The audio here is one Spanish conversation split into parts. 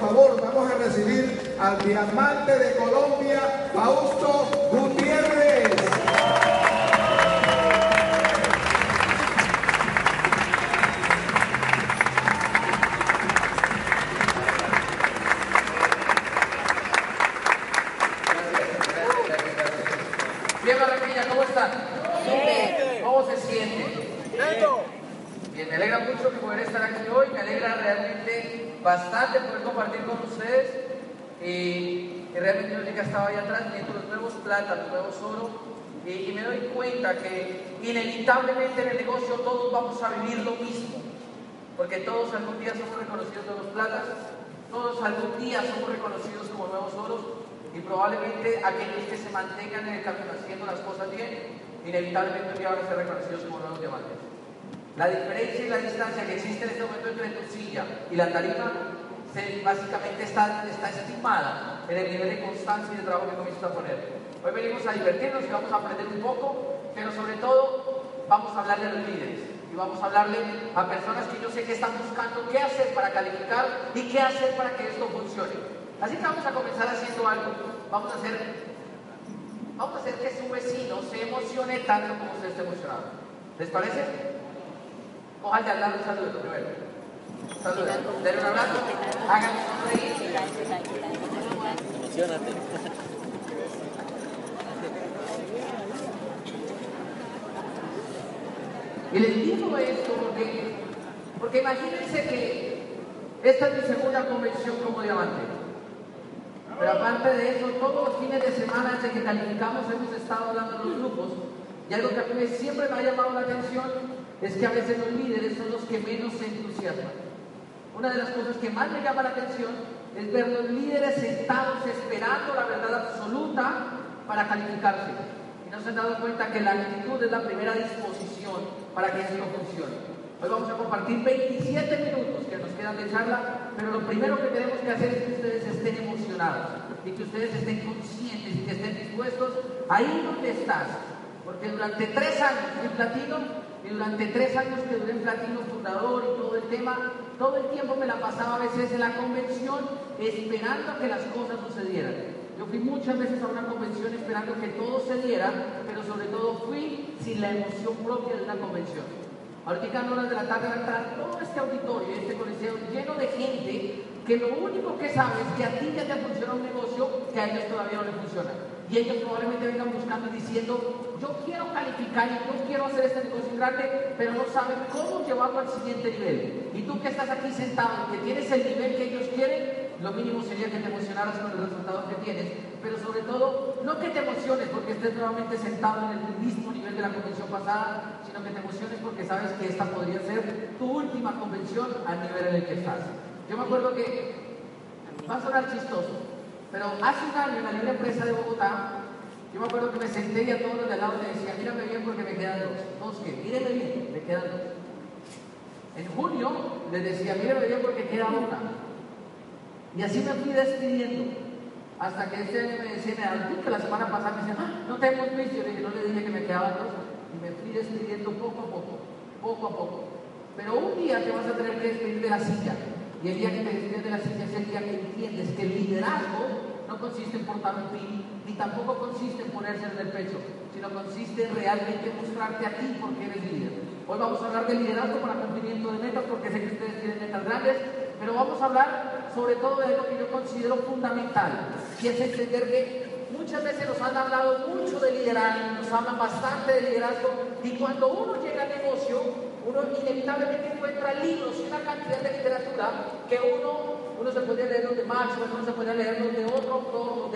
favor, vamos a recibir al diamante de Colombia, Fausto. Ahí atrás los nuevos plata, los nuevos oro y, y me doy cuenta que inevitablemente en el negocio todos vamos a vivir lo mismo, porque todos algún día somos reconocidos nuevos platas, todos algún día somos reconocidos como nuevos oros y probablemente aquellos que se mantengan en el camino haciendo las cosas bien, inevitablemente un día van a ser reconocidos como nuevos diamantes. La diferencia y la distancia que existe en este momento entre tu silla y la tarima se- básicamente está, está estimada en el nivel de constancia y de trabajo que comienzas a poner. Hoy venimos a divertirnos y vamos a aprender un poco, pero sobre todo vamos a hablarle a los líderes y vamos a hablarle a personas que yo sé que están buscando qué hacer para calificar y qué hacer para que esto funcione. Así que vamos a comenzar haciendo algo. Vamos a hacer, vamos a hacer que su vecino se emocione tanto como usted esté emocionado. ¿Les parece? Al lado y saluden primero. Saluden. Denle un. Emocionate. Y les digo esto porque, porque imagínense que esta es mi segunda convención como diamante. Pero aparte de eso, todos los fines de semana desde que calificamos hemos estado hablando en los grupos. Y algo que a mí siempre me ha llamado la atención es que a veces los líderes son los que menos se entusiasman. Una de las cosas que más me llama la atención es ver los líderes sentados esperando la verdad absoluta para calificarse. Y no se han dado cuenta que la actitud es la primera disposición para que esto funcione. Hoy vamos a compartir 27 minutos que nos quedan de charla, pero lo primero que tenemos que hacer es que ustedes estén emocionados y que ustedes estén conscientes y que estén dispuestos ahí donde estás. Porque durante tres años fui platino y durante tres años que duré en platino fundador y todo el tema, todo el tiempo me la pasaba a veces en la convención esperando a que las cosas sucedieran. Yo fui muchas veces a una convención esperando que todo se diera, pero sobre todo fui sin la emoción propia de una convención. Ahorita en horas de la tarde va a entrar todo este auditorio, este coliseo lleno de gente que lo único que sabe es que a ti ya te funciona un negocio que a ellos todavía no les funciona. Y ellos probablemente vengan buscando y diciendo, yo quiero calificar y yo quiero hacer este negocio grande, pero no saben cómo llevarlo al siguiente nivel. Y tú que estás aquí sentado que tienes el nivel que ellos quieren, lo mínimo sería que te emocionaras con el resultado que tienes, pero sobre todo, no que te emociones porque estés nuevamente sentado en el mismo nivel de la convención pasada, sino que te emociones porque sabes que esta podría ser tu última convención al nivel en el que estás. Yo me acuerdo que va a sonar chistoso, pero hace un año en la libre empresa de Bogotá, yo me acuerdo que me senté y a todos los de al lado les decía, mírame bien porque me quedan dos. Dos que, mírenme bien, me quedan dos. En junio les decía, mírame bien porque queda una. Y así me fui despidiendo. Hasta que este año me decía, me da que la semana pasada me decía, ah, no te hemos visto. Yo le dije, no le dije que me quedaban dos. Y me fui despidiendo poco a poco, poco a poco. Pero un día te vas a tener que despedir de la silla. Y el día que te despides de la silla es el día que entiendes que el liderazgo no consiste en portar un pin, ni tampoco consiste en ponerse en el pecho, sino consiste en realmente mostrarte a ti porque eres líder. Hoy vamos a hablar de liderazgo para cumplimiento de metas, porque sé que ustedes tienen metas grandes, pero vamos a hablar sobre todo de lo que yo considero fundamental, y es entender que muchas veces nos han hablado mucho de liderazgo, nos hablan bastante de liderazgo, y cuando uno llega al negocio, uno inevitablemente encuentra libros y una cantidad de literatura que uno, uno se puede leer los de Maxwell, uno se puede leer los de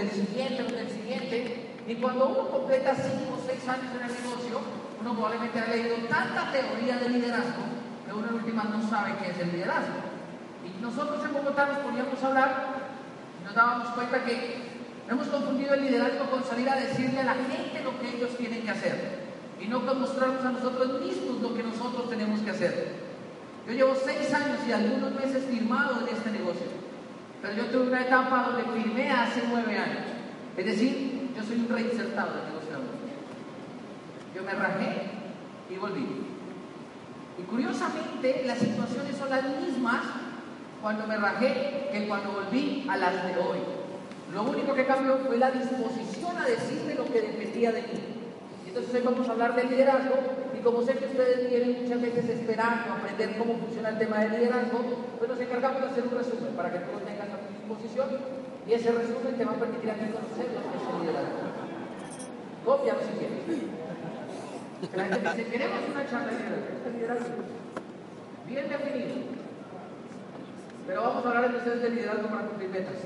del siguiente, los del siguiente, y cuando uno completa 5 o 6 años en el negocio, uno probablemente ha leído tanta teoría de liderazgo que uno en últimas no sabe qué es el liderazgo. Y nosotros en Bogotá nos poníamos a hablar y nos dábamos cuenta que hemos confundido el liderazgo con salir a decirle a la gente lo que ellos tienen que hacer y no con mostrarnos a nosotros mismos lo que nosotros tenemos que hacer. Yo llevo seis años y algunos meses firmado en este negocio, pero yo tuve una etapa donde firmé hace nueve años. Es decir, yo soy un reinsertado del negociador. Yo me rajé y volví. Y curiosamente, las situaciones son las mismas cuando me rajé que cuando volví a las de hoy. Lo único que cambió fue la disposición a decirme lo que dependía de mí. Entonces hoy vamos a hablar de liderazgo y como sé que ustedes vienen muchas veces esperando aprender cómo funciona el tema del liderazgo, pues nos encargamos de hacer un resumen para que todos tengan disposición y ese resumen te va a permitir a ti conocer lo que es el liderazgo. Cópialo si quieres. La gente dice, queremos una charla de liderazgo. Liderazgo bien definido. Pero vamos a hablar entonces del liderazgo para cumplir metas.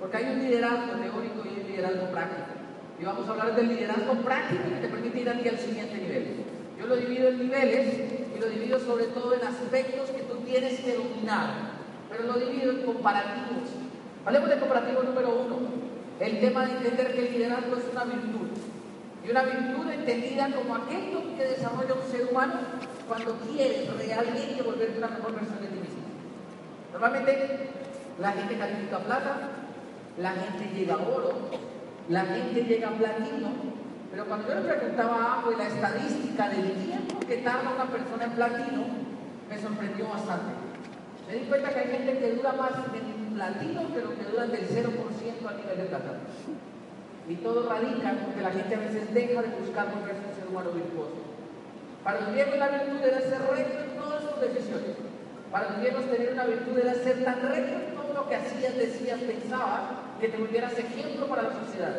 Porque hay un liderazgo teórico y un liderazgo práctico. Y vamos a hablar del liderazgo práctico que te permite ir aquí al siguiente nivel. Yo lo divido en niveles y lo divido sobre todo en aspectos que tú tienes que dominar. Pero lo divido en comparativos. Hablemos de comparativo número uno. El tema de entender que el liderazgo es una virtud. Y una virtud entendida como aquello que desarrolla un ser humano cuando quieres realmente volverte una mejor versión de ti mismo. Normalmente la gente califica plata, la gente llega a oro, la gente llega a platino, pero cuando yo le preguntaba a la estadística del tiempo que tarda una persona en platino, me sorprendió bastante. Me di cuenta que hay gente que dura más en platino que lo que dura del 0% a nivel de plata. Y todo radica porque la gente a veces deja de buscar volverse un ser humano virtuoso. Para los viejos la virtud era ser recto en todas sus decisiones. Para los viejos tener una virtud era ser tan recto en todo lo que hacías, decías, pensabas, que te volvieras ejemplo para la sociedad.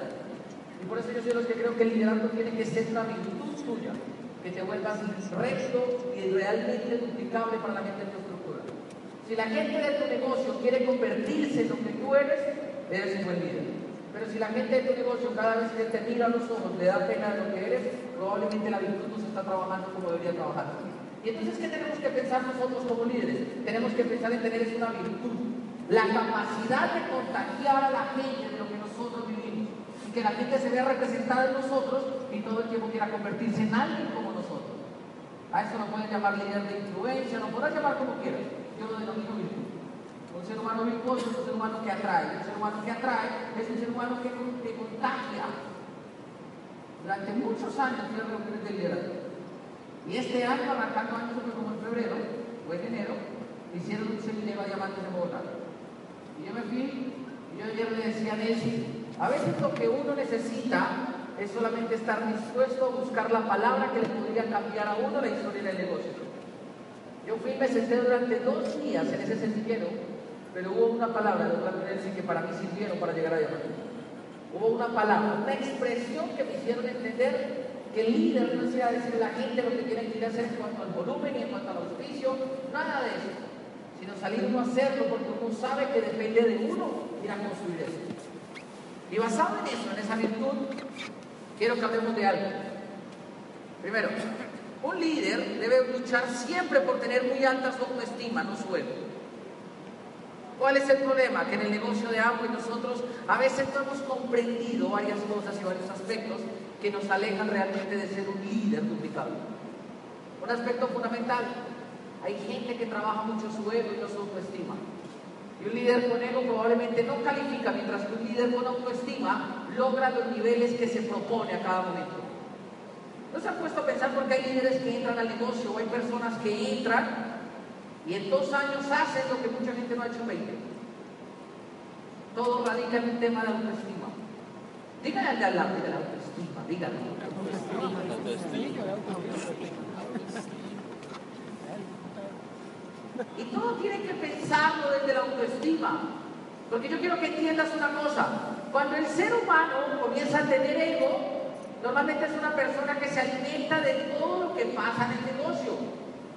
Y por eso yo soy los que creo que el liderazgo tiene que ser una virtud tuya, que te vuelvas recto y realmente duplicable para la gente estructura. Si la gente de tu negocio quiere convertirse en lo que tú eres, eres un buen líder. Pero si la gente de tu negocio cada vez que te mira a los ojos le da pena de lo que eres, probablemente la virtud no se está trabajando como debería trabajar. Y entonces, ¿qué tenemos que pensar nosotros como líderes? Tenemos que pensar en tener una virtud, la capacidad de contagiar a la gente de lo que nosotros vivimos y que la gente se vea representada en nosotros y todo el tiempo quiera convertirse en alguien como nosotros. A eso lo pueden llamar líder de influencia, lo podrás llamar como quieras. Yo lo denomino virtud. Un ser humano virtuoso es un ser humano que atrae. Un ser humano que atrae es un ser humano que, que contagia. Durante muchos años fui a reuniones de liderazgo. Y este año, arrancando años como en febrero o en enero, hicieron un seminario a diamantes de Bogotá. Y yo me fui, y yo ayer le decía a Nelly, a veces lo que uno necesita es solamente estar dispuesto a buscar la palabra que le podría cambiar a uno la historia del negocio. Yo fui y me senté durante dos días en ese semillero, pero hubo una palabra de Nelson que para mí sirvieron para llegar a diamante. Hubo una palabra, una expresión que me hicieron entender que el líder no sea decir a la gente lo que tiene que ir a hacer en cuanto al volumen y en cuanto al auspicio, nada de eso sino salir uno a hacerlo porque uno sabe que depende de uno ir a construir eso. Y basado en eso, en esa virtud, quiero que hablemos de algo. Primero, un líder debe luchar siempre por tener muy alta su autoestima, no su ego. ¿Cuál es el problema? Que en el negocio de agua y nosotros a veces no hemos comprendido varias cosas y varios aspectos que nos alejan realmente de ser un líder duplicable. Un aspecto fundamental, hay gente que trabaja mucho su ego y no su autoestima. Y un líder con ego probablemente no califica, mientras que un líder con autoestima logra los niveles que se propone a cada momento. ¿No se han puesto a pensar porque hay líderes que entran al negocio o hay personas que entran y en dos años hacen lo que mucha gente no ha hecho en 20? Todo radica en un tema de autoestima. Díganle al de de la autoestima, díganle. Y todo tiene que pensarlo desde la autoestima. Porque yo quiero que entiendas una cosa. Cuando el ser humano comienza a tener ego, normalmente es una persona que se alimenta de todo lo que pasa en el negocio.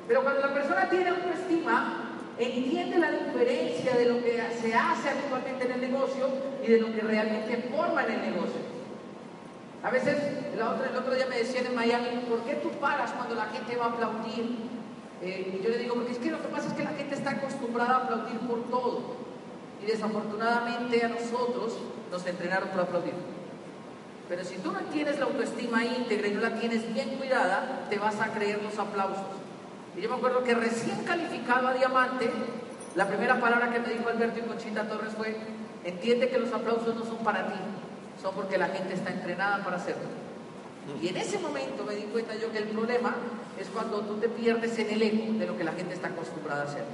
Pero cuando la persona tiene autoestima, entiende la diferencia de lo que se hace actualmente en el negocio y de lo que realmente forma en el negocio. A veces, el otro, día me decían en Miami, ¿por qué tú paras cuando la gente va a aplaudir? Eh, y yo le digo, porque es que lo que pasa es que la gente está acostumbrada a aplaudir por todo. Y desafortunadamente a nosotros nos entrenaron por aplaudir. Pero si tú no tienes la autoestima íntegra y no la tienes bien cuidada, te vas a creer los aplausos. Y yo me acuerdo que recién calificado a diamante, la primera palabra que me dijo Alberto y Conchita Torres fue, entiende que los aplausos no son para ti, son porque la gente está entrenada para hacerlo. Y en ese momento me di cuenta yo que el problema es cuando tú te pierdes en el ego de lo que la gente está acostumbrada a hacer.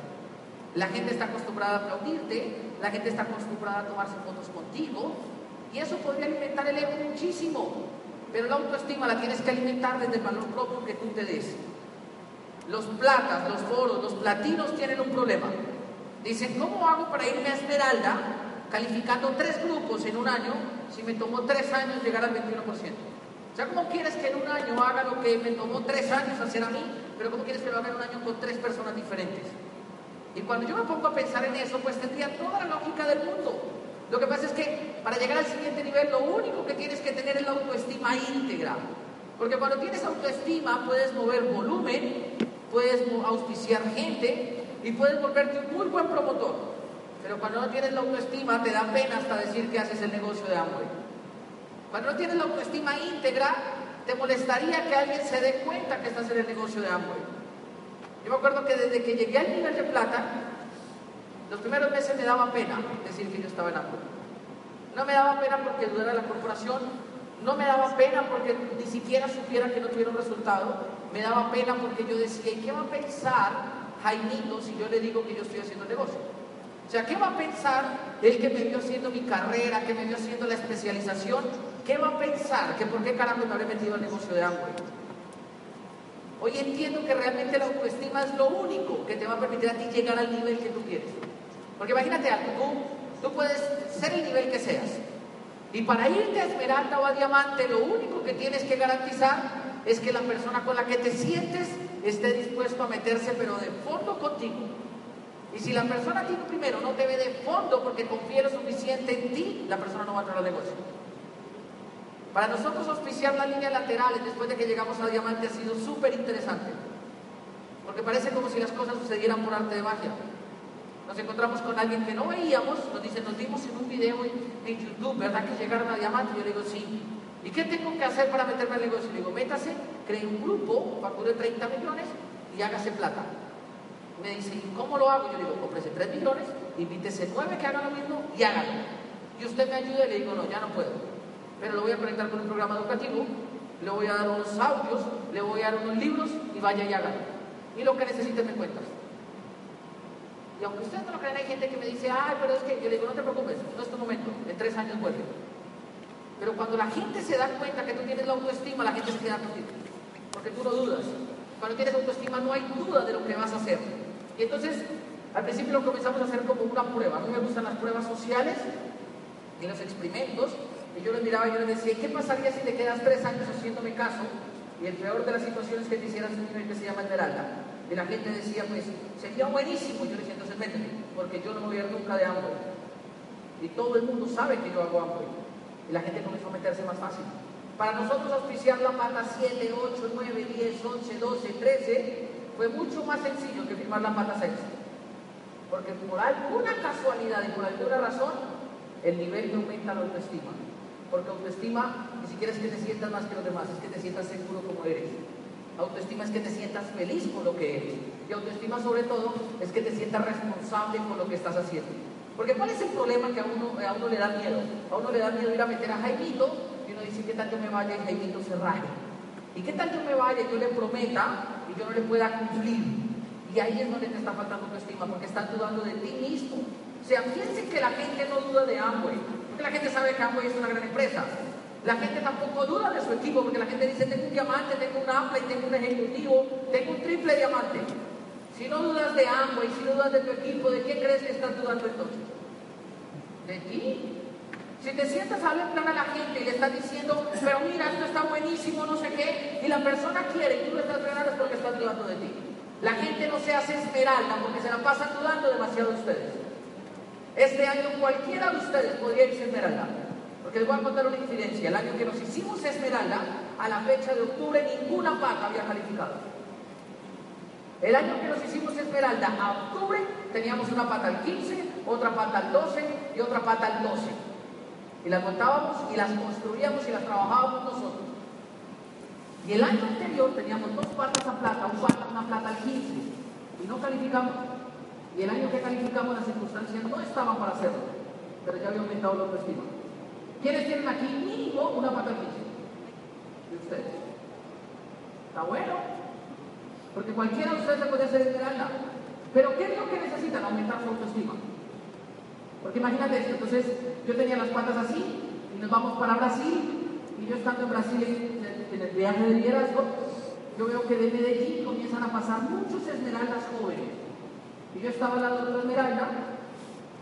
La gente está acostumbrada a aplaudirte, la gente está acostumbrada a tomarse fotos contigo y eso podría alimentar el ego muchísimo. Pero la autoestima la tienes que alimentar desde el valor propio que tú te des. Los platas, los foros, los platinos tienen un problema. Dicen, ¿cómo hago para irme a Esmeralda calificando tres grupos en un año si me tomó tres años llegar al 21%? O sea, ¿cómo quieres que en un año haga lo que me tomó tres años hacer a mí, pero cómo quieres que lo haga en un año con tres personas diferentes? Y cuando yo me pongo a pensar en eso, pues tendría toda la lógica del mundo. Lo que pasa es que para llegar al siguiente nivel, lo único que tienes que tener es la autoestima íntegra. Porque cuando tienes autoestima, puedes mover volumen, puedes auspiciar gente y puedes volverte un muy buen promotor. Pero cuando no tienes la autoestima, te da pena hasta decir que haces el negocio de Amway. Cuando no tienes la autoestima íntegra, te molestaría que alguien se dé cuenta que estás en el negocio de Amway. Yo me acuerdo que desde que llegué al nivel de plata, los primeros meses me daba pena decir que yo estaba en Apple. No me daba pena porque dudara la corporación, no me daba pena porque ni siquiera supiera que no tuviera un resultado, me daba pena porque yo decía, ¿y qué va a pensar Jaimito si yo le digo que yo estoy haciendo negocio? O sea, ¿qué va a pensar el que me vio haciendo mi carrera, que me vio haciendo la especialización? ¿Qué va a pensar? ¿Que por qué carajo me habré metido al negocio de Amway? Hoy entiendo que realmente la autoestima es lo único que te va a permitir a ti llegar al nivel que tú quieres. Porque imagínate algo, tú, tú puedes ser el nivel que seas. Y para irte a esmeralda o a diamante, lo único que tienes que garantizar es que la persona con la que te sientes esté dispuesto a meterse, pero de fondo contigo. Y si la persona a ti primero no te ve de fondo porque confía lo suficiente en ti, la persona no va a entrar al negocio. Para nosotros auspiciar las líneas laterales después de que llegamos a Diamante ha sido súper interesante, porque parece como si las cosas sucedieran por arte de magia. Nos encontramos con alguien que no veíamos, nos dice, nos dimos en un video en, YouTube, ¿verdad que llegaron a Diamante? Yo le digo, sí. ¿Y qué tengo que hacer para meterme al negocio? Le digo, métase, cree un grupo, facture 30 millones y hágase plata. Me dice, ¿y cómo lo hago? Yo le digo, cómprese 3 millones, invítese 9 que hagan lo mismo y háganlo. Y usted me ayuda y le digo, no, ya no puedo pero lo voy a conectar con un programa educativo, le voy a dar unos audios, le voy a dar unos libros y vaya y hágalo. Y lo que necesite me cuentas. Y aunque ustedes no lo crean, hay gente que me dice, ay, pero es que yo le digo, no te preocupes, no es tu momento, en tres años vuelve. Pero cuando la gente se da cuenta que tú tienes la autoestima, la gente se queda contigo. Porque tú no dudas. Cuando tienes autoestima no hay duda de lo que vas a hacer. Y entonces, al principio lo comenzamos a hacer como una prueba. A mí me gustan las pruebas sociales y los experimentos. Y yo le miraba y yo le decía, ¿qué pasaría si te quedas tres años haciéndome caso? Y el peor de las situaciones que te hicieras un nivel que se llama Esmeralda. Y la gente decía, pues, sería buenísimo. Yo le decía, entonces méteme, porque yo no voy a ir nunca de hambre. Y todo el mundo sabe que yo hago hambre. Y la gente comenzó a meterse más fácil. Para nosotros auspiciar la pata 7, 8, 9, 10, 11, 12, 13 fue mucho más sencillo que firmar la pata 6. Porque por alguna casualidad y por alguna razón, el nivel que aumenta la autoestima. Porque autoestima ni siquiera es que te sientas más que los demás, es que te sientas seguro como eres. Autoestima es que te sientas feliz con lo que eres. Y autoestima sobre todo es que te sientas responsable con lo que estás haciendo. Porque ¿cuál es el problema que a uno, a uno le da miedo? A uno le da miedo ir a meter a Jaimito y uno dice, ¿qué tal yo me vaya y Jaimito se raje? ¿Y qué tal yo me vaya y yo le prometa y yo no le pueda cumplir? Y ahí es donde te está faltando autoestima, porque estás dudando de ti mismo. O sea, fíjense que la gente no duda de Amway, porque la gente sabe que Amway es una gran empresa. La gente tampoco duda de su equipo, porque la gente dice, tengo un diamante, tengo un Apple, tengo un ejecutivo, tengo un triple diamante. Si no dudas de Amway, si no dudas de tu equipo, ¿de quién crees que estás dudando entonces? De ti. Si te sientas a hablar plan a la gente y le estás diciendo, pero mira, esto está buenísimo, no sé qué, y la persona quiere y tú lo estás frenando es porque estás dudando de ti. La gente no se hace esmeralda porque se la pasan dudando demasiado ustedes. Este año cualquiera de ustedes podría irse Esmeralda. Porque les voy a contar una incidencia. El año que nos hicimos Esmeralda, a la fecha de octubre, ninguna pata había calificado. El año que nos hicimos Esmeralda, a octubre, teníamos una pata al 15, otra pata al 12 y otra pata al 12. Y las montábamos y las construíamos y las trabajábamos nosotros. Y el año anterior teníamos dos patas a plata, una plata al 15 y no calificamos. Y el año que calificamos las circunstancias no estaban para hacerlo, pero ya había aumentado la autoestima. ¿Quiénes tienen aquí mínimo una pata De ustedes. Está bueno. Porque cualquiera de ustedes se puede hacer esmeralda. Pero ¿qué es lo que necesitan? Aumentar su autoestima. Porque imagínate esto, entonces yo tenía las patas así y nos vamos para Brasil y yo estando en Brasil en, el viaje de liderazgo, yo veo que de Medellín comienzan a pasar muchos esmeraldas jóvenes. Y yo estaba al lado de la esmeralda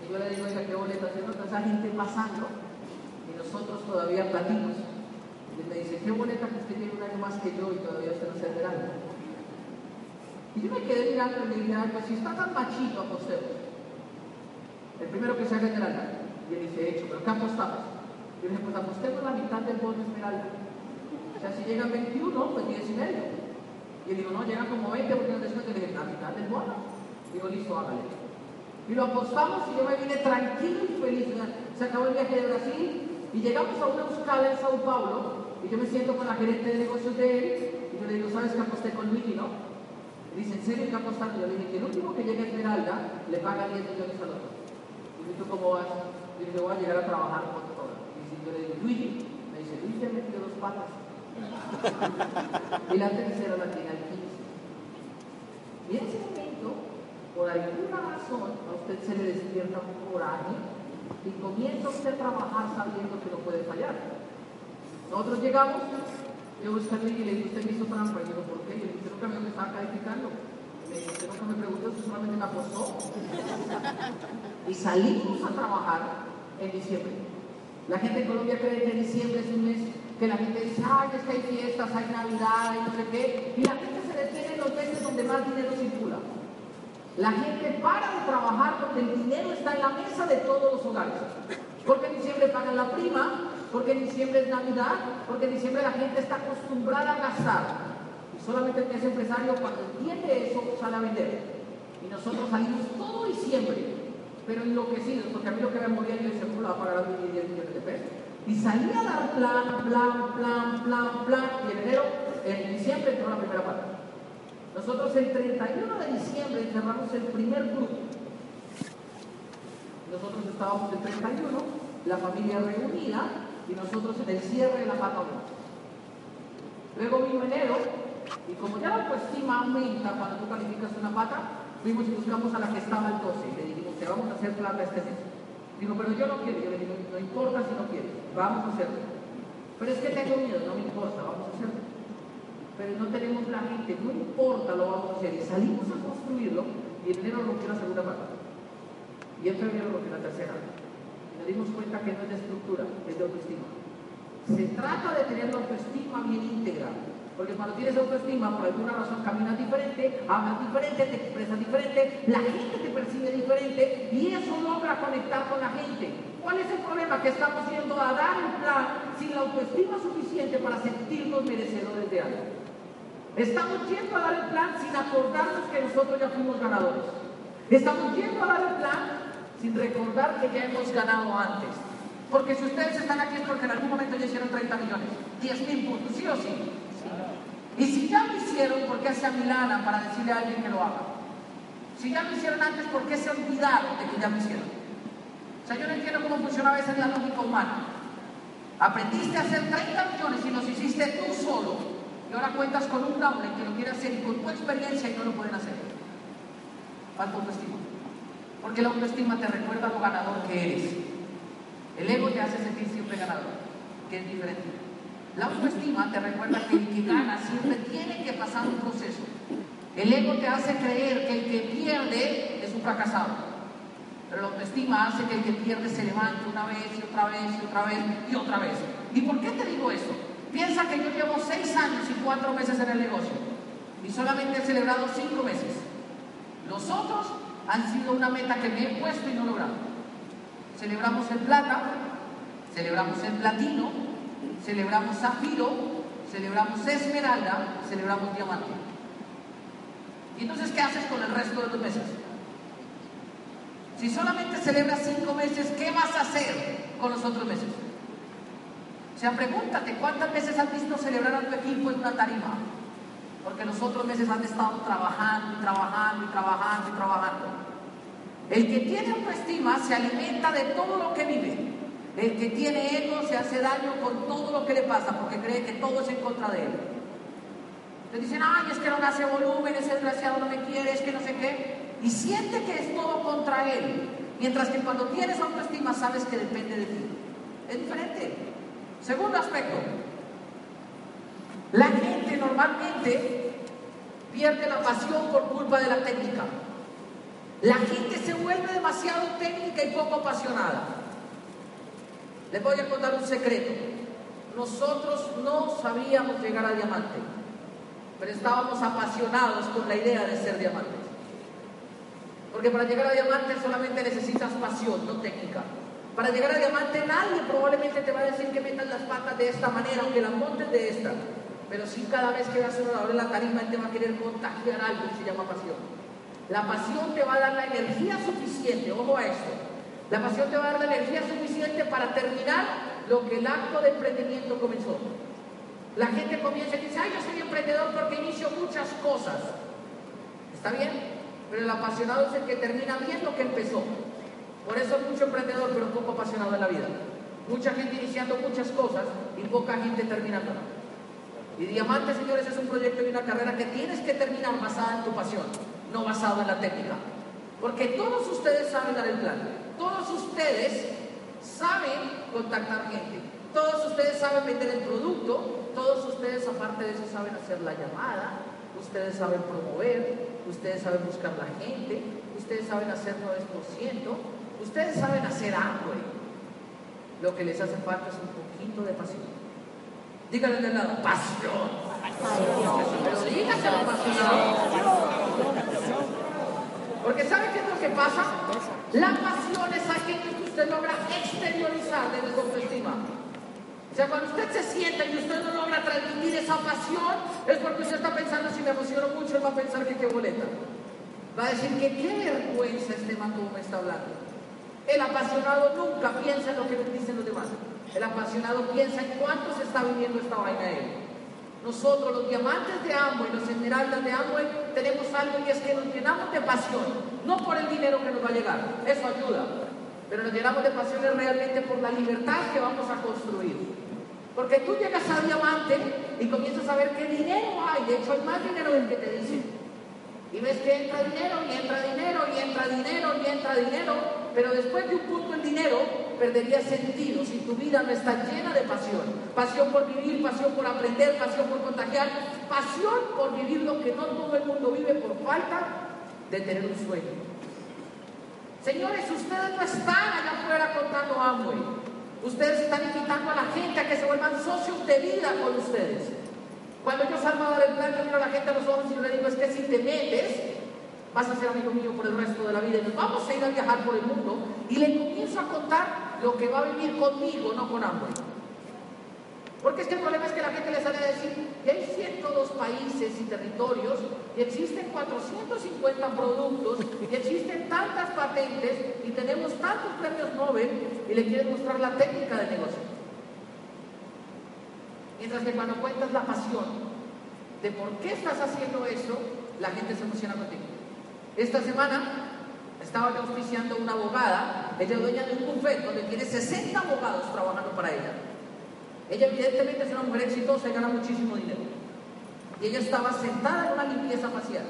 y yo le digo, oiga, qué boleta, haciendo esa gente pasando nosotros todavía platimos. Y me dice, qué boleta que usted tiene un año más que yo y todavía usted no se esmeralda. Y yo me quedé mirando y le dije, pues si está tan machito, apostemos. El primero que se haga esmeralda. Y él dice, hecho, pero ¿qué apostamos? Yo le dije, pues apostemos la mitad del bono esmeralda. O sea, si llegan 21, pues 10 y medio. Y él dijo, no, llegan como 20 porque no descuento. Le dije, la mitad del bono. Digo, listo, hágale. Y lo apostamos y yo me vine tranquilo y feliz. Se acabó el viaje de Brasil y llegamos a una escala en Sao Paulo y yo me siento con la gerente de negocios de él y yo le digo, ¿sabes que aposté con Luigi, no? Y dice, ¿en serio que apostando? Yo le dije el último que llegue a Esmeralda le paga 10 millones al otro. Y ¿tú cómo vas? Y dice, voy a llegar a trabajar con todo. Y yo le digo, Luigi, me dice, Luigi ha metido dos patas. y la tercera la tiene al 15. Y en ese momento, por alguna razón, a usted se le despierta un coraje y comienza usted a trabajar sabiendo que no puede fallar. Nosotros llegamos, yo Luigi y le dije, usted me hizo trampa. Y ¿por qué? Y le dije, que me estaba calificando. Me preguntó, usted solamente me apostó y salimos a trabajar en diciembre. La gente en Colombia cree que diciembre es un mes que la gente dice, ay, es que hay fiestas, hay Navidad, y no sé qué, y la gente se detiene en los meses donde más dinero circula. La gente para de trabajar porque el dinero está en la mesa de todos los hogares. Porque en diciembre pagan la prima, porque en diciembre es Navidad, porque en diciembre la gente está acostumbrada a gastar. Y solamente el que es empresario, cuando entiende eso, sale a vender. Y nosotros salimos todo diciembre pero enloquecidos, porque a mí lo que me movía yo decía, ¿cómo lo va a pagar a mí 10 millones de pesos? Y salía a dar plan, plan, plan, plan, plan, y en enero, en diciembre entró la primera parte. Nosotros el 31 de diciembre cerramos el primer grupo. Nosotros estábamos el 31, la familia reunida, y nosotros en el cierre de la pata 1. Luego vino enero, y como ya la autoestima aumenta cuando tú calificas una pata, fuimos y buscamos a la que estaba el 12 y le dijimos, te vamos a hacer plata este mes. Digo, pero yo no quiero. Yo le digo, no importa si no quieres, vamos a hacerlo. Pero es que tengo miedo, no me importa, vamos a hacerlo. Pero no tenemos la gente, no importa, lo vamos a hacer. Y salimos a construirlo y en enero rompió la segunda parte. Y en febrero rompió la tercera. Y nos dimos cuenta que no es de estructura, es de autoestima. Se trata de tener la autoestima bien íntegra porque cuando tienes autoestima, por alguna razón caminas diferente, hablas diferente, te expresas diferente, la gente te percibe diferente y eso logra conectar con la gente. ¿Cuál es el problema? Que estamos yendo a dar el plan sin la autoestima suficiente para sentirnos merecedores de algo. Estamos yendo a dar el plan sin acordarnos que nosotros ya fuimos ganadores. Estamos yendo a dar el plan sin recordar que ya hemos ganado antes. Porque si ustedes están aquí es porque en algún momento ya hicieron 30 millones, 10 mil puntos, sí o sí. Y si ya lo hicieron, ¿por qué hace a Milana para decirle a alguien que lo haga? Si ya lo hicieron antes, ¿por qué se olvidaron de que ya lo hicieron? O sea, yo no entiendo cómo funciona a veces la lógica humana. Aprendiste a hacer 30 millones y los hiciste tú solo. Y ahora cuentas con un doble que lo quiere hacer y con tu experiencia y no lo pueden hacer. Falta autoestima. Porque la autoestima te recuerda lo ganador que eres. El ego te hace sentir siempre ganador, que es diferente. La autoestima te recuerda que el que gana siempre tiene que pasar un proceso. El ego te hace creer que el que pierde es un fracasado. Pero la autoestima hace que el que pierde se levante una vez y otra vez y otra vez y otra vez. ¿Y por qué te digo eso? Piensa que yo llevo seis años y cuatro meses en el negocio y solamente he celebrado cinco meses. Los otros han sido una meta que me he puesto y no logrado. Celebramos el plata, celebramos el platino, celebramos zafiro, celebramos esmeralda, celebramos diamante. ¿Y entonces qué haces con el resto de los meses? Si solamente celebras cinco meses, ¿qué vas a hacer con los otros meses? Sea, pregúntate, ¿cuántas veces has visto celebrar a tu equipo en una tarima? Porque los otros meses han estado trabajando y trabajando y trabajando y trabajando. El que tiene autoestima se alimenta de todo lo que vive. El que tiene ego se hace daño con todo lo que le pasa porque cree que todo es en contra de él. Te dicen, ay, es que no hace volumen, ese desgraciado no me quiere, es que no sé qué. y siente que es todo contra él, mientras que cuando tienes autoestima sabes que depende de ti. Es diferente. Segundo aspecto, la gente normalmente pierde la pasión por culpa de la técnica. La gente se vuelve demasiado técnica y poco apasionada. Les voy a contar un secreto. Nosotros no sabíamos llegar a diamante, pero estábamos apasionados con la idea de ser diamantes. Porque para llegar a diamante solamente necesitas pasión, no técnica. Para llegar a diamante nadie probablemente te va a decir que metas las patas de esta manera, aunque las montes de esta. Pero sí cada vez que vas a abrir la tarima, él te va a querer contagiar algo que se llama pasión. La pasión te va a dar la energía suficiente, ojo a esto. La pasión te va a dar la energía suficiente para terminar lo que el acto de emprendimiento comenzó. La gente comienza y dice, ay, yo soy emprendedor porque inicio muchas cosas. ¿Está bien? Pero el apasionado es el que termina bien lo que empezó. Por eso es mucho emprendedor, pero poco apasionado en la vida. Mucha gente iniciando muchas cosas y poca gente terminando. Y Diamante, señores, es un proyecto y una carrera que tienes que terminar basada en tu pasión, no basado en la técnica. Porque todos ustedes saben dar el plan, todos ustedes saben contactar gente, todos ustedes saben vender el producto, todos ustedes aparte de eso saben hacer la llamada, ustedes saben promover, ustedes saben buscar la gente, ustedes saben hacer 9%, ustedes saben hacer algo. Lo que les hace falta es un poquito de pasión. Díganle de lado, pasión. Pero dígaselo apasionado. Porque ¿sabe qué es lo que pasa? La pasión es aquello que usted logra exteriorizar desde su autoestima. O sea, cuando usted se sienta y usted no logra transmitir esa pasión, es porque usted está pensando, si me emociono mucho, él va a pensar que qué boleta. Va a decir que qué vergüenza este man me está hablando. El apasionado nunca piensa en lo que le dicen los demás. El apasionado piensa en cuánto se está viviendo esta vaina él. Nosotros, los diamantes de Amway, los esmeraldas de Amway, tenemos algo y es que nos llenamos de pasión, no por el dinero que nos va a llegar, eso ayuda, pero nos llenamos de pasión realmente por la libertad que vamos a construir. Porque tú llegas a diamante y comienzas a ver qué dinero hay, de hecho hay más dinero del que te dicen. Y ves que entra dinero, y entra dinero, y entra dinero, y entra dinero, pero después de un punto el dinero perdería sentido si tu vida no está llena de pasión. Pasión por vivir, pasión por aprender, pasión por contagiar, pasión por vivir lo que no todo el mundo vive por falta de tener un sueño. Señores, ustedes no están allá afuera contando hambre. Ustedes están invitando a la gente a que se vuelvan socios de vida con ustedes. Cuando yo salgo a dar el plan, yo miro a la gente a los ojos y le digo, es que si te metes, vas a ser amigo mío por el resto de la vida y nos vamos a ir a viajar por el mundo y le comienzo a contar lo que va a vivir conmigo, no con hambre. Porque es que el problema es que la gente le sale a decir que hay 102 países y territorios y existen 450 productos y existen tantas patentes y tenemos tantos premios Nobel y le quieren mostrar la técnica de negocio. Mientras que cuando cuentas la pasión de por qué estás haciendo eso, la gente se emociona contigo. Esta semana estaba yo auspiciando una abogada, ella es dueña de un buffet donde tiene 60 abogados trabajando para ella. Ella evidentemente es una mujer exitosa y gana muchísimo dinero. Y ella estaba sentada en una limpieza facial.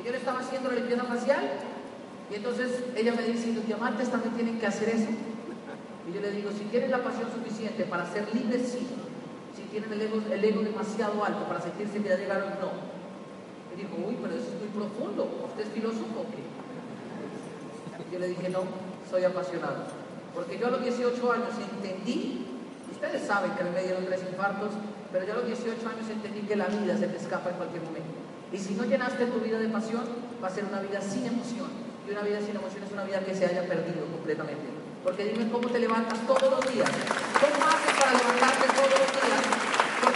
Y yo le estaba haciendo la limpieza facial y entonces ella me dice, los diamantes también tienen que hacer eso. Y yo le digo, si tienen la pasión suficiente para ser libres, sí. Si tienen el ego, demasiado alto para sentirse que ya llegaron, no dijo, uy, pero eso es muy profundo. ¿Usted es filósofo o qué? Yo le dije, no, soy apasionado. Porque yo a los 18 años entendí, ustedes saben que me dieron tres infartos, pero yo a los 18 años entendí que la vida se te escapa en cualquier momento. Y si no llenaste tu vida de pasión, va a ser una vida sin emoción. Y una vida sin emoción es una vida que se haya perdido completamente. Porque dime cómo te levantas todos los días. ¿Cómo haces para levantarte todos los días?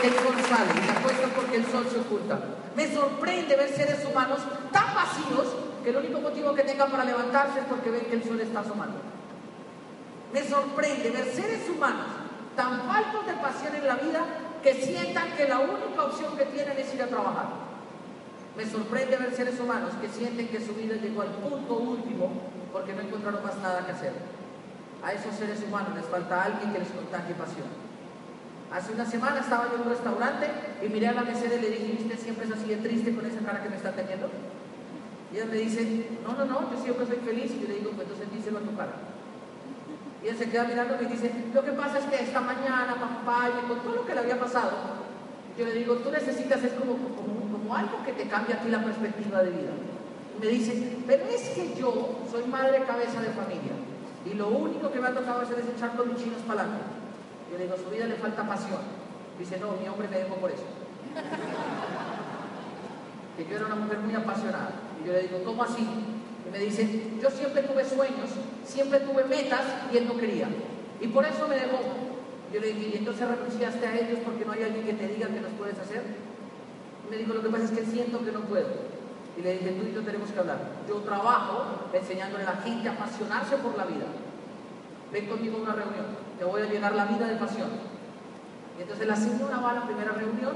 Porque el sol sale y te acuestas porque el sol se oculta. Me sorprende ver seres humanos tan vacíos que el único motivo que tengan para levantarse es porque ven que el sol está asomando. Me sorprende ver seres humanos tan faltos de pasión en la vida que sientan que la única opción que tienen es ir a trabajar. Me sorprende ver seres humanos que sienten que su vida llegó al punto último porque no encontraron más nada que hacer. A esos seres humanos les falta alguien que les contagie pasión. Hace una semana estaba yo en un restaurante y miré a la mesera y le dije, ¿usted siempre es así de triste con esa cara que me está teniendo? Y ella me dice, no, no, no, yo siempre soy feliz. Y yo le digo, pues entonces díselo a tu cara. Y ella se queda mirando y dice, lo que pasa es que esta mañana, papá, y con todo lo que le había pasado, yo le digo, tú necesitas, es como, como, como algo que te cambie a ti la perspectiva de vida. Y me dice, pero es que yo soy madre cabeza de familia. Y lo único que me ha tocado hacer es echar los chinos para adelante. Yo le digo, su vida le falta pasión. Dice, no, mi hombre me dejó por eso. que yo era una mujer muy apasionada. Y yo le digo, ¿cómo así? Y me dice, yo siempre tuve sueños, siempre tuve metas y él no quería. Y por eso me dejó. Yo le dije, ¿y entonces renunciaste a ellos porque no hay alguien que te diga que los puedes hacer? Y me dijo, lo que pasa es que siento que no puedo. Y le dije, tú y yo tenemos que hablar. Yo trabajo enseñándole a la gente a apasionarse por la vida. Ven conmigo a una reunión, te voy a llenar la vida de pasión. Y entonces la señora va a la primera reunión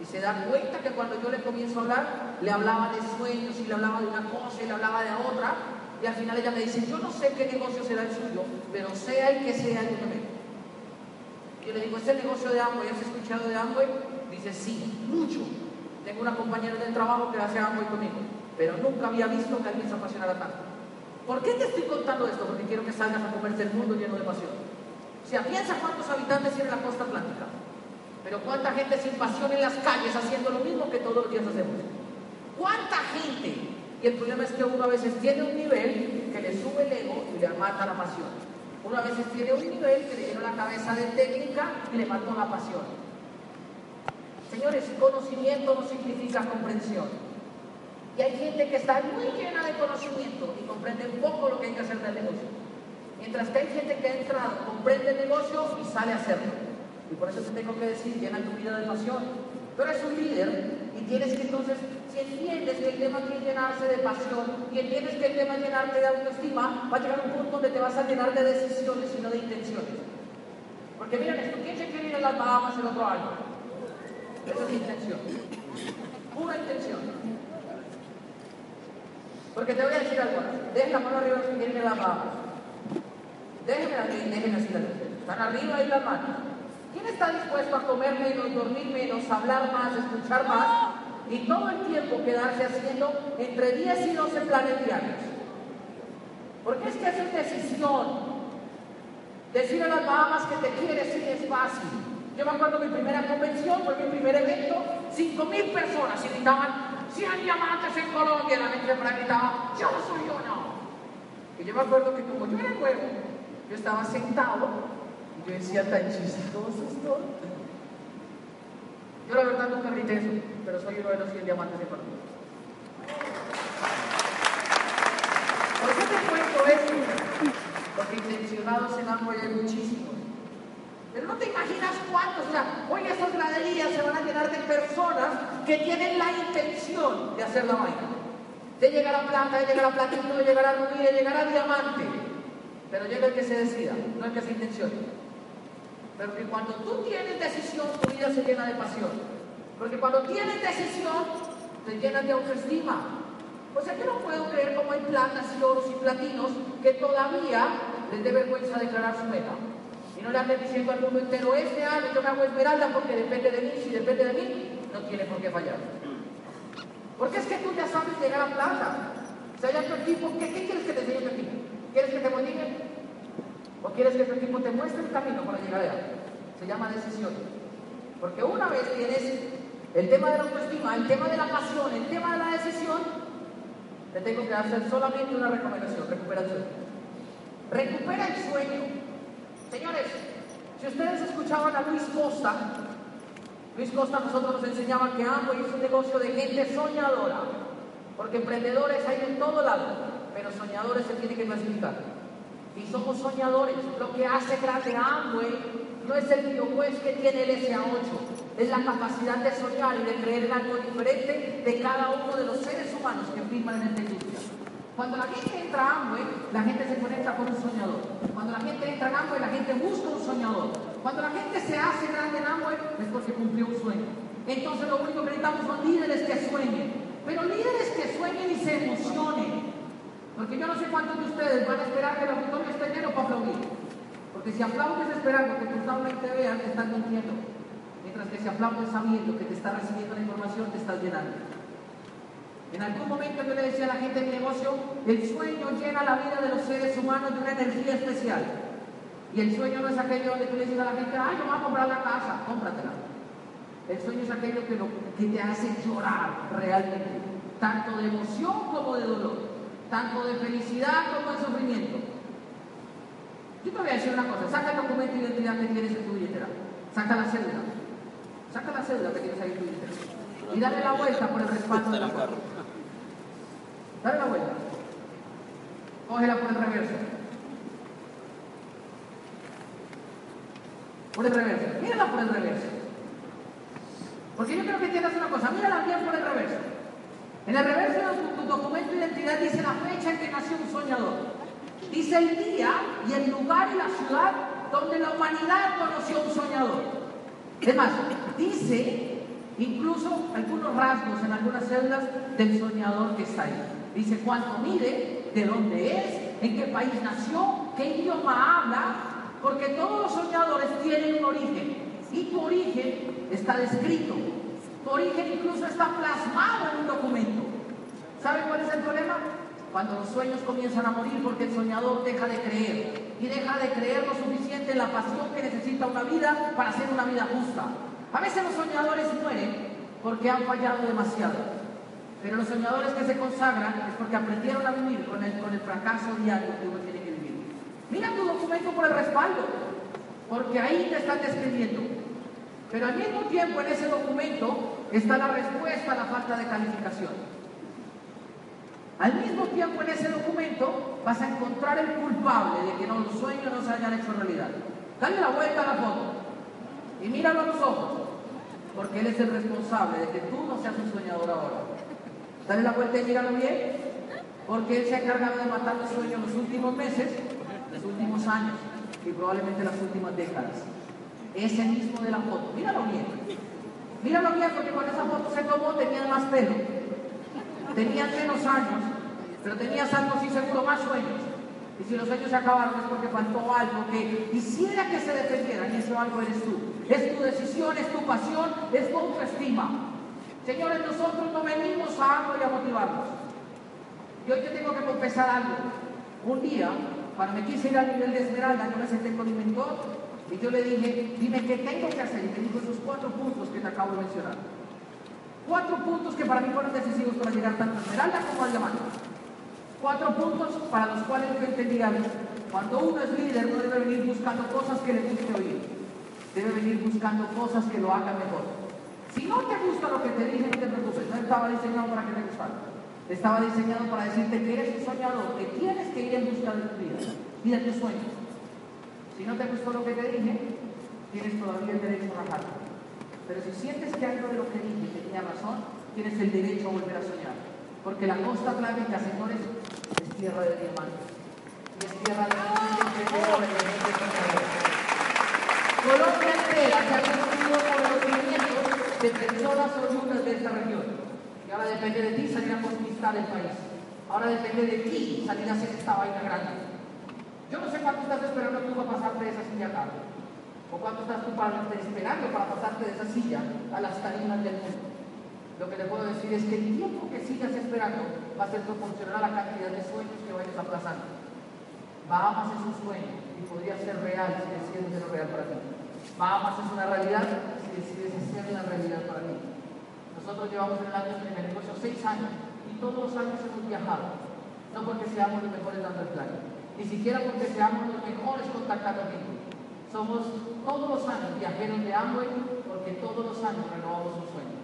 y se da cuenta que cuando yo le comienzo a hablar, le hablaba de sueños y le hablaba de una cosa y le hablaba de otra. Y al final ella me dice, yo no sé qué negocio será el suyo, pero sea el que sea, yo me Yo le digo, ¿es el negocio de Amway? ¿Has escuchado de Amway? Dice, sí, mucho. Tengo una compañera del trabajo que hace Amway conmigo, pero nunca había visto que alguien se apasionara tanto. ¿Por qué te estoy contando esto? Porque quiero que salgas a comerse el mundo lleno de pasión. O sea, piensa cuántos habitantes tiene la costa atlántica. Pero cuánta gente sin pasión en las calles haciendo lo mismo que todos los días hacemos. ¿Cuánta gente? Y el problema es que uno a veces tiene un nivel que le sube el ego y le mata la pasión. Uno a veces tiene un nivel que le llena la cabeza de técnica y le mató la pasión. Señores, conocimiento no significa comprensión. Y hay gente que está muy llena de conocimiento y comprende un poco lo que hay que hacer del negocio. Mientras que hay gente que ha entrado, comprende el negocio y sale a hacerlo. Y por eso te tengo que decir, llena tu vida de pasión. Tú eres un líder y tienes que entonces, si entiendes que el tema es llenarse de pasión y entiendes que el tema es llenarte de autoestima, va a llegar un punto donde te vas a llenar de decisiones y no de intenciones. Porque miren esto, ¿quién se quiere ir a las Bahamas el otro año? Esa es intención. Pura intención. Porque te voy a decir algo. Dejen la mano arriba si quieren ir las Bahamas. Déjenme así, déjenme así. Están arriba y las manos. ¿Quién está dispuesto a comer menos, dormir menos, hablar más, escuchar más y todo el tiempo quedarse haciendo entre 10 y 12 planes diarios? Porque es que es decisión. Decir a las Bahamas que te quieres sí es fácil. Yo me acuerdo mi primera convención, fue mi primer evento, 5 mil personas y 100 diamantes en Colombia. La gente siempre gritaba, yo soy yo, no. Y yo me acuerdo que como yo era nuevo, yo estaba sentado yo decía tan chistosos todos. Yo la verdad nunca grité eso, pero soy uno de los 100 diamantes de Colombia. ¿Por qué te cuento esto? Porque intencionados en algo hay muchísimos. Pero no te imaginas cuántos. O sea, hoy esas graderías se van a llenar de personas que tienen la intención de hacer la vaina. De llegar a plata, de llegar a platino, de llegar a rubí, de llegar a diamante. Pero llega el que se decida, no el que se intencione. Pero que cuando tú tienes decisión, tu vida se llena de pasión. Porque cuando tienes decisión, te llenas de autoestima. O sea, yo no puedo creer cómo hay platas y oros y platinos que todavía les dé vergüenza declarar su meta. Y no le anden diciendo al mundo entero, este año yo me hago esmeralda porque depende de mí, si depende de mí, no tiene por qué fallar. Porque es que tú ya sabes llegar a plata. O sea, ya tu equipo, ¿qué, ¿qué, quieres que te enseñe tu equipo? ¿Quieres que te motive? ¿O quieres que tu equipo te muestre el camino para llegar allá? Se llama decisión. Porque una vez tienes el tema de la autoestima, el tema de la pasión, el tema de la decisión, te tengo que hacer solamente una recomendación, recuperación. Recupera el sueño. Señores, si ustedes escuchaban a Luis Costa, Luis Costa nosotros nos enseñaba que Amway es un negocio de gente soñadora, porque emprendedores hay en todo lado, pero soñadores se tienen que clasificar y somos soñadores. Lo que hace grande Amway no es el videojuez que tiene el SA8, es la capacidad de soñar y de creer en algo diferente de cada uno de los seres humanos que firman en esta industria. Cuando la gente entra a Amway, la gente se conecta con un soñador. Cuando la gente entra a Amway, la gente busca un soñador. Cuando la gente se hace grande en Amway, es porque cumplió un sueño. Entonces lo único que necesitamos son líderes que sueñen. Pero líderes que sueñen y se emocionen. Porque yo no sé cuántos de ustedes van a esperar que el auditorio esté lleno para aplaudir. Porque si aplaudes esperando que tus aulas te vean, te están mintiendo. Mientras que si aplaudes sabiendo que te está recibiendo la información, te estás llenando. En algún momento yo le decía a la gente de mi negocio, el sueño llena la vida de los seres humanos de una energía especial. Y el sueño no es aquello donde tú le dices a la gente, ay, yo voy a comprar la casa, cómpratela. El sueño es aquello que, lo, que te hace llorar realmente, tanto de emoción como de dolor, tanto de felicidad como de sufrimiento. Yo te voy a decir una cosa, saca el documento de identidad que tienes en tu billetera, saca la cédula, saca la cédula que tienes ahí en tu billetera y dale la vuelta por el respaldo de la puerta. Dale la vuelta. Cógela por el reverso. Por el reverso. Mírala por el reverso. Porque yo creo que entiendas una cosa. Mírala bien por el reverso. En el reverso de tu documento de identidad dice la fecha en que nació un soñador. Dice el día y el lugar y la ciudad donde la humanidad conoció un soñador. Es más, dice incluso algunos rasgos en algunas células del soñador que está ahí. Dice cuánto mide, de dónde es, en qué país nació, qué idioma habla, porque todos los soñadores tienen un origen y tu origen está descrito. Tu origen incluso está plasmado en un documento. ¿Saben cuál es el problema? Cuando los sueños comienzan a morir porque el soñador deja de creer y deja de creer lo suficiente en la pasión que necesita una vida para hacer una vida justa. A veces los soñadores mueren porque han fallado demasiado. Pero los soñadores que se consagran es porque aprendieron a vivir con el, con el fracaso diario que uno tiene que vivir. Mira tu documento por el respaldo, porque ahí te están describiendo. Pero al mismo tiempo en ese documento está la respuesta a la falta de calificación. Al mismo tiempo en ese documento vas a encontrar el culpable de que los sueños no se hayan hecho realidad. Dale la vuelta a la foto y míralo a los ojos, porque él es el responsable de que tú no seas un soñador ahora. Dale la vuelta y míralo bien, porque él se ha encargado de matar los sueños los últimos meses, últimos años y probablemente las últimas décadas. Ese mismo de la foto, míralo bien. Míralo bien porque cuando esa foto se tomó tenía más pelo, tenían menos años, pero tenías algo sí seguro, más sueños. Y si los sueños se acabaron es porque faltó algo que quisiera que se defendiera, y eso algo eres tú. Es tu decisión, es tu pasión, es tu autoestima. Señores, nosotros no venimos a algo y a motivarnos. Yo te tengo que confesar algo. Un día, cuando me quise ir al nivel de Esmeralda, yo me senté con mi mentor y yo le dije, dime qué tengo que hacer. Y me dijo esos cuatro puntos que te acabo de mencionar. Cuatro puntos que para mí fueron decisivos para llegar tanto a Esmeralda como al diamante. Cuatro puntos para los cuales yo entendía Cuando uno es líder, no debe venir buscando cosas que le guste oír. Debe venir buscando cosas que lo hagan mejor. Si no te gusta lo que te dije, no te preocupes, no estaba diseñado para que te gustara. Estaba diseñado para decirte que eres un soñador, que tienes que ir en busca de tu vida y de tus sueños. Si no te gustó lo que te dije, tienes todavía el derecho a rajar. Pero si sientes que algo de lo que dije tenía razón, tienes el derecho a volver a soñar. Porque la costa atlántica, señores, es tierra de diamantes. Y es tierra de diamantes. Colombia entera se ha construido por el de personas oriundas de esta región. Y ahora depende de ti salir a conquistar el país. Ahora depende de ti salir a hacer esta vaina grande. Yo no sé cuánto estás esperando tú para pasarte de esa silla acá. O cuánto estás tú esperando para pasarte de esa silla a las tarimas del mundo. Lo que te puedo decir es que el tiempo que sigas esperando va a ser proporcional a la cantidad de sueños que vayas aplazando. Bahamas es un sueño y podría ser real si decides ser real para ti. Bahamas es una realidad decide ser una realidad para mí. Nosotros llevamos en el año en el negocio seis años y todos los años hemos viajado. No porque seamos los mejores dando el plan, ni siquiera porque seamos los mejores contactando gente. Somos todos los años viajeros de Amway porque todos los años renovamos un sueño.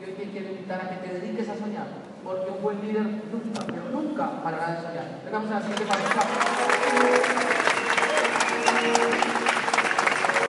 Y hoy te quiero invitar a que te dediques a soñar, porque un buen líder nunca, pero nunca parará de soñar. Vengamos a la siguiente pareja.